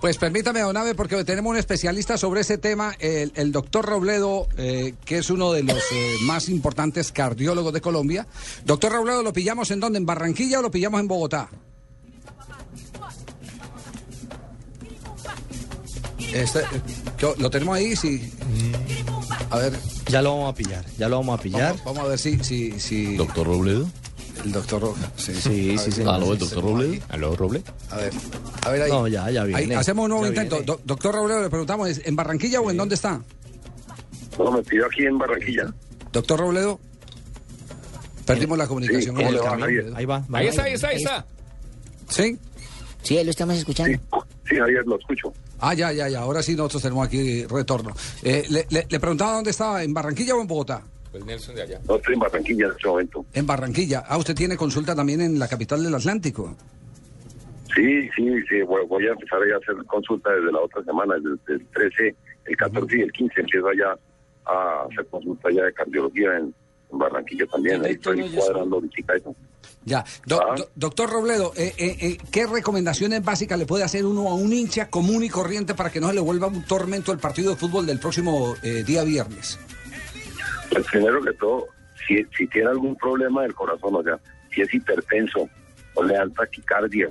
Pues permítame, don Abe, porque tenemos un especialista sobre ese tema, el, el doctor Robledo, eh, que es uno de los eh, más importantes cardiólogos de Colombia. Doctor Robledo, ¿lo pillamos en dónde? ¿En Barranquilla o lo pillamos en Bogotá? Este, ¿qué- ¿Lo tenemos ahí? Sí. A ver, Ya lo vamos a pillar, ya lo vamos a pillar. vamos, vamos a ver si, si, si Doctor Robledo. el doctor Robledo. Sí, Sí, A sí, sí. Aló, el doctor Robledo. Aló, Roble. A ver, a ver ahí. No, ya, ya Ahí, viene. hacemos un nuevo Ya intento. Do- doctor Robledo, le preguntamos, ¿es ¿en Barranquilla o en dónde está? No, me pidió aquí en Barranquilla. Doctor Robledo. Perdimos la comunicación. Sí, con ¿cómo el le va. Javier? Ahí va. va, Ahí va. está, ahí está, ahí está. ¿Sí? Sí, ahí lo estamos escuchando. Sí, sí, Javier, lo escucho. Ah, ya, ya, ya. Ahora sí nosotros tenemos aquí retorno. Eh, le, le- le preguntaba dónde estaba, ¿en Barranquilla o en Bogotá? Pues Nelson de allá. No estoy en Barranquilla en este momento. En Barranquilla. Ah, usted tiene consulta también en la capital del Atlántico. Sí, sí, sí, voy, voy a empezar a hacer consulta desde la otra semana, desde el 13, el 14 y el 15 empiezo ya a hacer consulta ya de cardiología en, en Barranquilla también. Ahí estoy cuadrando ahorita eso. Ya. Do- Ah. do- doctor Robledo, eh, eh, eh, ¿qué recomendaciones básicas le puede hacer uno a un hincha común y corriente para que no se le vuelva un tormento el partido de fútbol del próximo eh, día viernes? Pues primero que todo, si, si tiene algún problema del corazón, o sea, si es hipertenso o le da taquicardia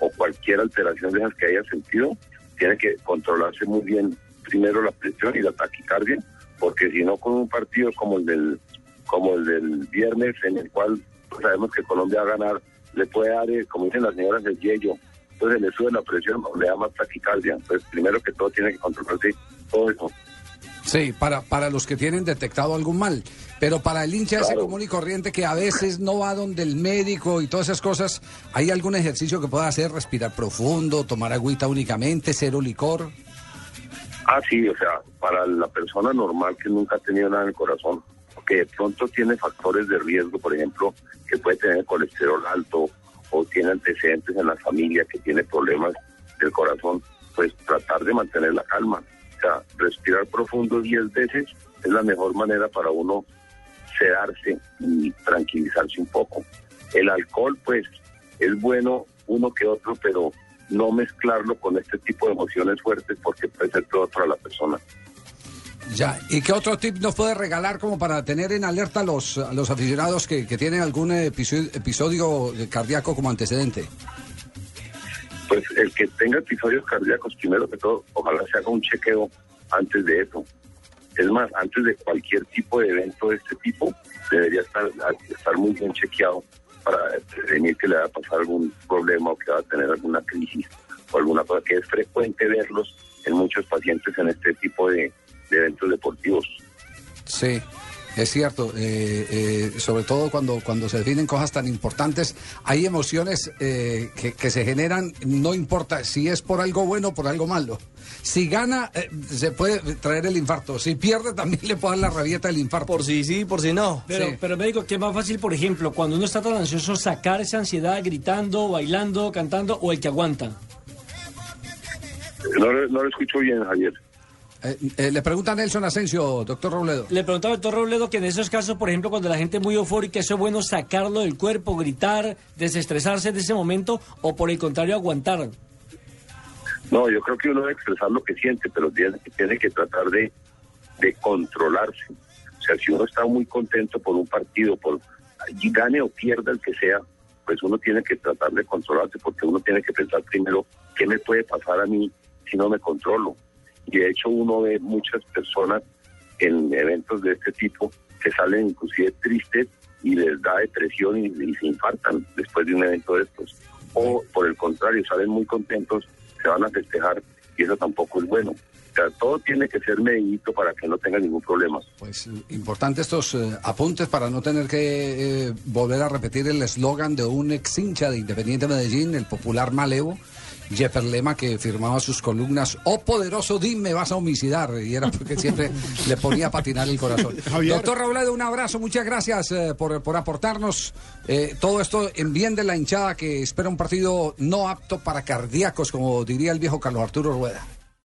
o cualquier alteración de esas que haya sentido, tiene que controlarse muy bien primero la presión y la taquicardia, porque si no con un partido como el del como el del viernes en el cual pues, sabemos que Colombia va a ganar, le puede dar, eh, como dicen las señoras, el yello, entonces le sube la presión le da más taquicardia, entonces primero que todo tiene que controlarse todo eso. Sí, para, para los que tienen detectado algún mal. Pero para el hincha ese Claro. común y corriente que a veces no va donde el médico y todas esas cosas, ¿hay algún ejercicio que pueda hacer? Respirar profundo, tomar agüita únicamente, cero licor. Ah, sí, o sea, para la persona normal que nunca ha tenido nada en el corazón, que de pronto tiene factores de riesgo, por ejemplo, que puede tener colesterol alto o tiene antecedentes en la familia que tiene problemas del corazón, pues tratar de mantener la calma. Respirar profundo 10 veces es la mejor manera para uno sedarse y tranquilizarse un poco. El alcohol, pues, es bueno uno que otro, pero no mezclarlo con este tipo de emociones fuertes porque puede ser peor para la persona. Ya. ¿Y qué otro tip nos puede regalar como para tener en alerta a los, los aficionados que, que tienen algún episodio cardíaco como antecedente? Pues el que tenga episodios cardíacos, primero que todo, ojalá se haga un chequeo antes de eso. Es más, antes de cualquier tipo de evento de este tipo, debería estar, estar muy bien chequeado para prevenir que le vaya a pasar algún problema o que va a tener alguna crisis o alguna cosa que es frecuente verlos en muchos pacientes en este tipo de, de eventos deportivos. Sí, es cierto. eh, eh, sobre todo cuando, cuando se definen cosas tan importantes, hay emociones eh, que, que se generan, no importa si es por algo bueno o por algo malo. Si gana, eh, se puede traer el infarto. Si pierde, también le puede dar la rabieta del infarto. Por si sí, por si no. Pero, Sí. pero médico, ¿qué es más fácil, por ejemplo, cuando uno está tan ansioso, sacar esa ansiedad gritando, bailando, cantando, o el que aguanta? No, lo- no lo escucho bien, Javier. Eh, eh, le pregunta Nelson Asensio, doctor Robledo. Le preguntaba al doctor Robledo que en esos casos, por ejemplo, cuando la gente es muy eufórica, eso es bueno sacarlo del cuerpo, gritar, desestresarse de ese momento, o por el contrario, aguantar. No, yo creo que uno debe expresar lo que siente, pero tiene, tiene que tratar de, de controlarse. O sea, si uno está muy contento por un partido, por y gane o pierda el que sea, pues uno tiene que tratar de controlarse, porque uno tiene que pensar primero qué me puede pasar a mí si no me controlo. Y de hecho uno ve muchas personas en eventos de este tipo que salen inclusive tristes y les da depresión y, se infartan después de un evento de estos. O por el contrario, salen muy contentos, se van a festejar y eso tampoco es bueno. O sea, todo tiene que ser medidito para que no tenga ningún problema. Pues importante estos eh, apuntes para no tener que eh, volver a repetir el eslogan de un ex hincha de Independiente Medellín, el popular Malevo, Jeffer Lema que firmaba sus columnas, oh poderoso dime vas a homicidar, y era porque siempre le ponía a patinar el corazón. Doctor Robledo, un abrazo, muchas gracias eh, por, por aportarnos eh, todo esto en bien de la hinchada que espera un partido no apto para cardíacos, como diría el viejo Carlos Arturo Rueda.